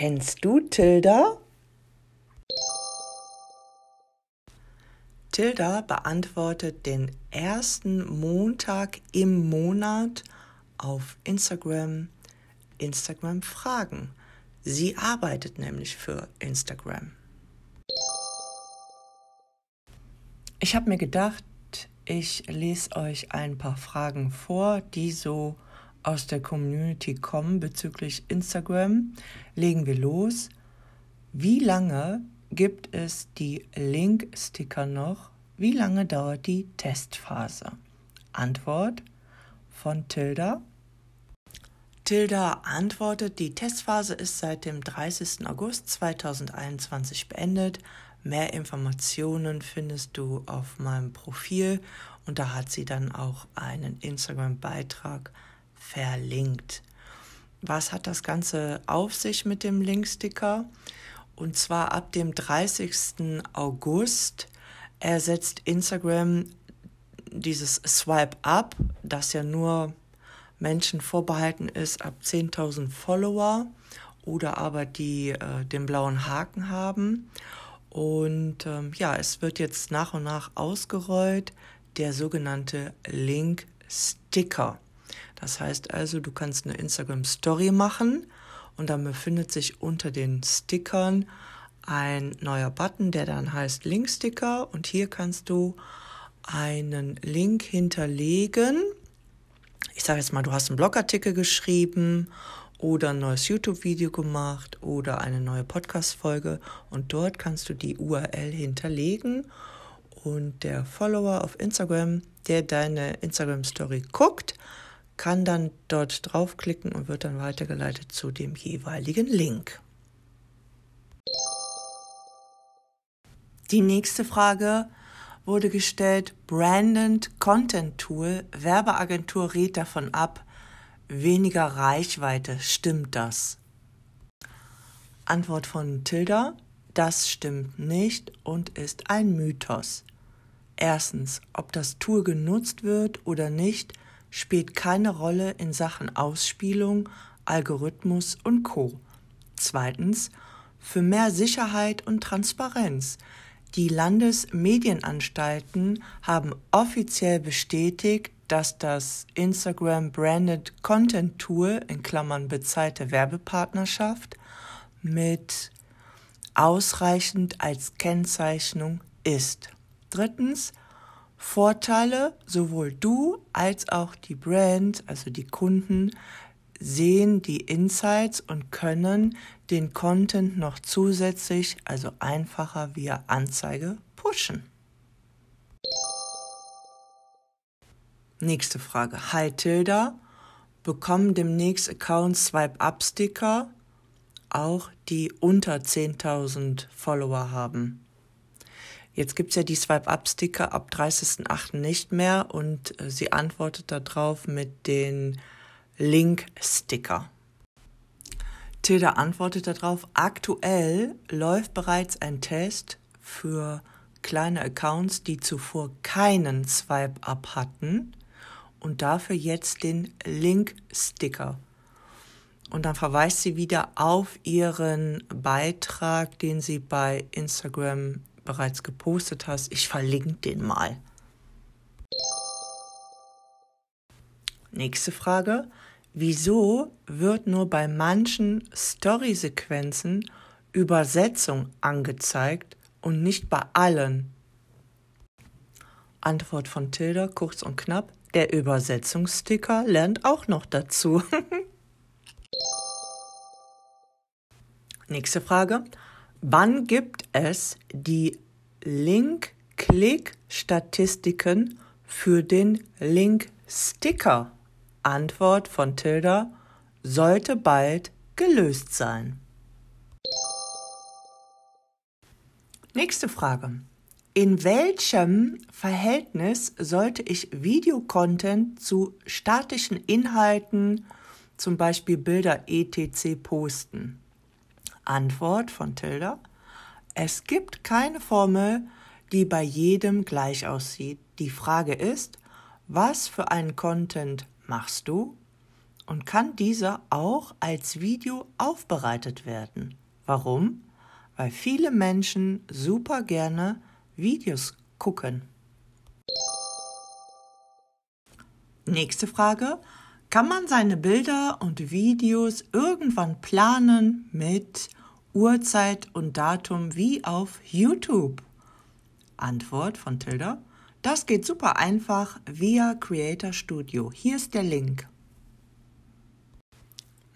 Kennst du Tilda? Tilda beantwortet den ersten Montag im Monat auf Instagram Instagram Fragen. Sie arbeitet nämlich für Instagram. Ich habe mir gedacht, ich lese euch ein paar Fragen vor, die so aus der Community kommen bezüglich Instagram. Legen wir los. Wie lange gibt es die Link-Sticker noch? Wie lange dauert die Testphase? Antwort von Tilda. Tilda antwortet, die Testphase ist seit dem 30. August 2021 beendet. Mehr Informationen findest du auf meinem Profil und da hat sie dann auch einen Instagram-Beitrag verlinkt. Was hat das Ganze auf sich mit dem Linksticker? Und zwar ab dem 30. August ersetzt Instagram dieses Swipe Up, das ja nur Menschen vorbehalten ist ab 10.000 Follower oder aber die äh, den blauen Haken haben. Und ähm, ja, es wird jetzt nach und nach ausgerollt, der sogenannte Link Sticker. Das heißt also, du kannst eine Instagram Story machen und dann befindet sich unter den Stickern ein neuer Button, der dann heißt Link Sticker und hier kannst du einen Link hinterlegen. Ich sage jetzt mal, du hast einen Blogartikel geschrieben oder ein neues YouTube-Video gemacht oder eine neue Podcast-Folge. Und dort kannst du die URL hinterlegen. Und der Follower auf Instagram, der deine Instagram-Story guckt, kann dann dort draufklicken und wird dann weitergeleitet zu dem jeweiligen Link. Die nächste Frage wurde gestellt, Branded Content Tool, Werbeagentur rät davon ab, weniger Reichweite, stimmt das? Antwort von Tilda, das stimmt nicht und ist ein Mythos. Erstens, ob das Tool genutzt wird oder nicht, spielt keine Rolle in Sachen Ausspielung, Algorithmus und Co. Zweitens, für mehr Sicherheit und Transparenz. Die Landesmedienanstalten haben offiziell bestätigt, dass das Instagram Branded Content Tool in Klammern bezahlte Werbepartnerschaft mit ausreichend als Kennzeichnung ist. Drittens, Vorteile, sowohl du als auch die Brand, also die Kunden, sehen die Insights und können den Content noch zusätzlich, also einfacher via Anzeige, pushen. Nächste Frage. Hi Tilda, bekommen demnächst Accounts Swipe-Up-Sticker, auch die unter 10.000 Follower haben? Jetzt gibt es ja die Swipe-Up-Sticker ab 30.08. nicht mehr und äh, sie antwortet darauf mit den Link-Sticker. Tilda antwortet darauf, aktuell läuft bereits ein Test für kleine Accounts, die zuvor keinen Swipe-Up hatten und dafür jetzt den Link-Sticker. Und dann verweist sie wieder auf ihren Beitrag, den sie bei Instagram bereits gepostet hast. Ich verlinke den mal. Nächste Frage. Wieso wird nur bei manchen Story-Sequenzen Übersetzung angezeigt und nicht bei allen? Antwort von Tilda, kurz und knapp. Der Übersetzungssticker lernt auch noch dazu. Nächste Frage. Wann gibt es die Link-Klick-Statistiken für den Link-Sticker? Antwort von Tilda sollte bald gelöst sein. Nächste Frage. In welchem Verhältnis sollte ich Videocontent zu statischen Inhalten, zum Beispiel Bilder etc. posten? Antwort von Tilda. Es gibt keine Formel, die bei jedem gleich aussieht. Die Frage ist, was für einen Content machst du und kann dieser auch als Video aufbereitet werden. Warum? Weil viele Menschen super gerne Videos gucken. Nächste Frage. Kann man seine Bilder und Videos irgendwann planen mit Uhrzeit und Datum wie auf YouTube? Antwort von Tilda. Das geht super einfach via Creator Studio. Hier ist der Link.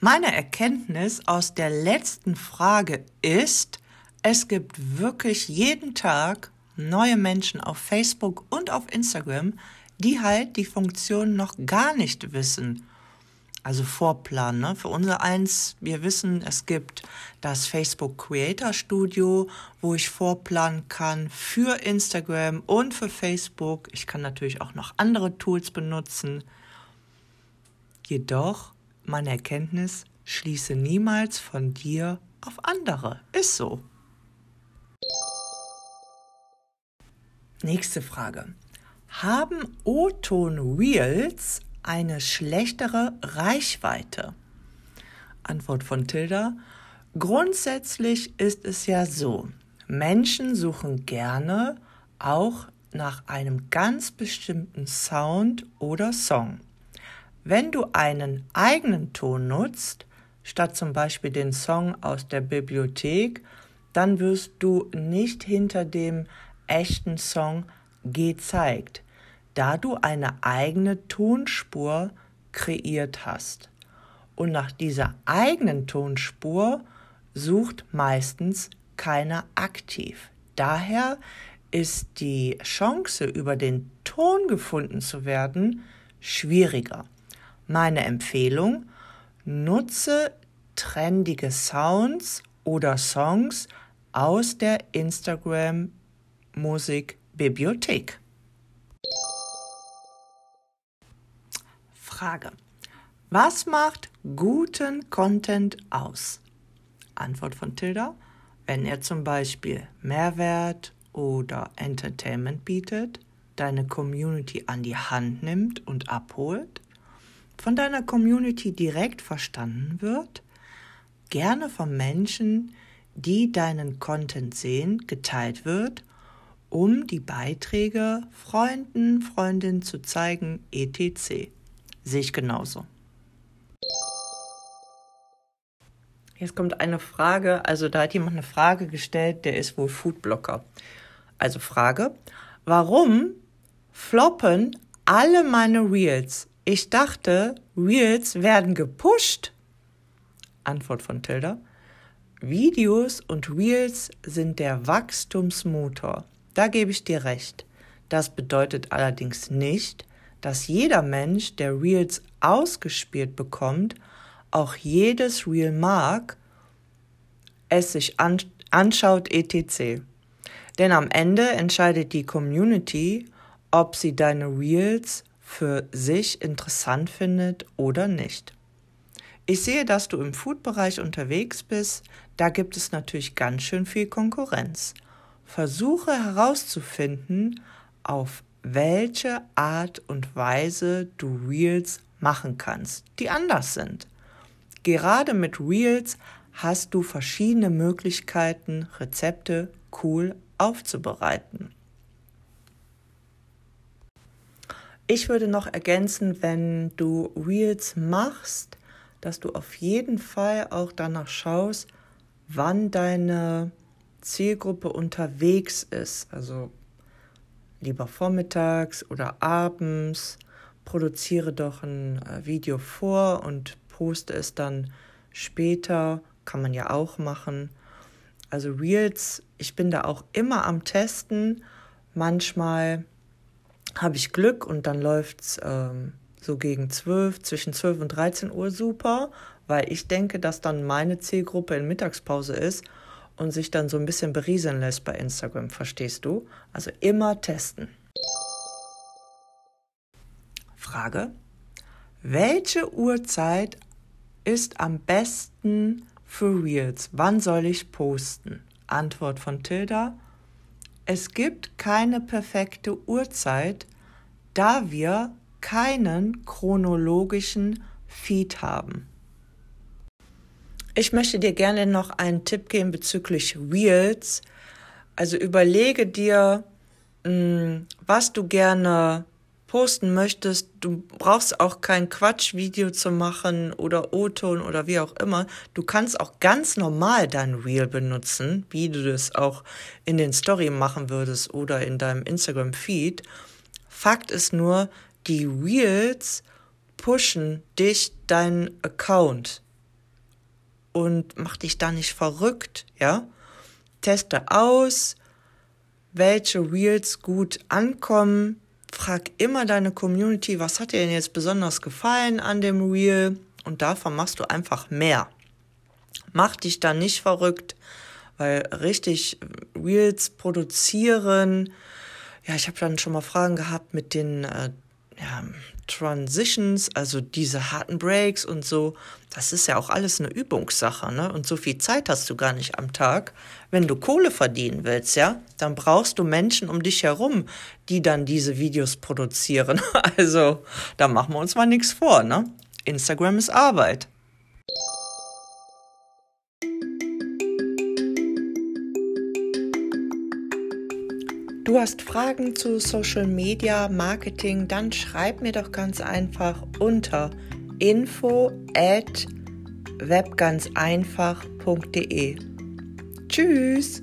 Meine Erkenntnis aus der letzten Frage ist, es gibt wirklich jeden Tag neue Menschen auf Facebook und auf Instagram, die halt die Funktion noch gar nicht wissen. Also Vorplan. Ne? Für unser eins, wir wissen, es gibt das Facebook Creator Studio, wo ich vorplanen kann für Instagram und für Facebook. Ich kann natürlich auch noch andere Tools benutzen. Jedoch, meine Erkenntnis, schließe niemals von dir auf andere. Ist so. Nächste Frage. Haben O-Ton Reels eine schlechtere Reichweite? Antwort von Tilda. Grundsätzlich ist es ja so, Menschen suchen gerne auch nach einem ganz bestimmten Sound oder Song. Wenn du einen eigenen Ton nutzt, statt zum Beispiel den Song aus der Bibliothek, dann wirst du nicht hinter dem echten Song gezeigt, da du eine eigene Tonspur kreiert hast. Und nach dieser eigenen Tonspur sucht meistens keiner aktiv. Daher ist die Chance, über den Ton gefunden zu werden, schwieriger. Meine Empfehlung, nutze trendige Sounds oder Songs aus der Instagram Musikbibliothek. Frage. Was macht guten Content aus? Antwort von Tilda. Wenn er zum Beispiel Mehrwert oder Entertainment bietet, deine Community an die Hand nimmt und abholt, von deiner Community direkt verstanden wird, gerne von Menschen, die deinen Content sehen, geteilt wird um die Beiträge Freunden, Freundinnen zu zeigen, etc. Sehe ich genauso. Jetzt kommt eine Frage, also da hat jemand eine Frage gestellt, der ist wohl Foodblocker. Also Frage, warum floppen alle meine Reels? Ich dachte, Reels werden gepusht. Antwort von Tilda. Videos und Reels sind der Wachstumsmotor. Da gebe ich dir recht. Das bedeutet allerdings nicht, dass jeder Mensch, der Reels ausgespielt bekommt, auch jedes Reel mag, es sich anschaut etc. Denn am Ende entscheidet die Community, ob sie deine Reels für sich interessant findet oder nicht. Ich sehe, dass du im Food-Bereich unterwegs bist. Da gibt es natürlich ganz schön viel Konkurrenz. Versuche herauszufinden, auf welche Art und Weise du Reels machen kannst, die anders sind. Gerade mit Reels hast du verschiedene Möglichkeiten, Rezepte cool aufzubereiten. Ich würde noch ergänzen, wenn du Reels machst, dass du auf jeden Fall auch danach schaust, wann deine Zielgruppe unterwegs ist, also lieber vormittags oder abends, produziere doch ein äh, Video vor und poste es dann später, kann man ja auch machen. Also Reels, ich bin da auch immer am Testen. Manchmal habe ich Glück und dann läuft es ähm, so gegen 12, zwischen 12 und 13 Uhr super, weil ich denke, dass dann meine Zielgruppe in Mittagspause ist und sich dann so ein bisschen berieseln lässt bei Instagram, verstehst du? Also immer testen. Frage. Welche Uhrzeit ist am besten für Reels? Wann soll ich posten? Antwort von Tilda. Es gibt keine perfekte Uhrzeit, da wir keinen chronologischen Feed haben. Ich möchte dir gerne noch einen Tipp geben bezüglich Reels. Also überlege dir, hm, was du gerne posten möchtest, du brauchst auch kein Quatschvideo zu machen oder O-Ton oder wie auch immer. Du kannst auch ganz normal dein Reel benutzen, wie du das auch in den Story machen würdest oder in deinem Instagram Feed. Fakt ist nur, die Reels pushen dich deinen Account und mach dich da nicht verrückt, ja? Teste aus, welche Reels gut ankommen, frag immer deine Community, was hat dir denn jetzt besonders gefallen an dem Reel und davon machst du einfach mehr. Mach dich da nicht verrückt, weil richtig Reels produzieren, ja, ich habe dann schon mal Fragen gehabt mit den äh, ja, Transitions, also diese harten Breaks und so, das ist ja auch alles eine Übungssache, ne? Und so viel Zeit hast du gar nicht am Tag. Wenn du Kohle verdienen willst, ja, dann brauchst du Menschen um dich herum, die dann diese Videos produzieren. Also, da machen wir uns mal nichts vor, ne? Instagram ist Arbeit. Du hast Fragen zu Social Media Marketing, dann schreib mir doch ganz einfach unter info at webganzeinfach.de. Tschüss!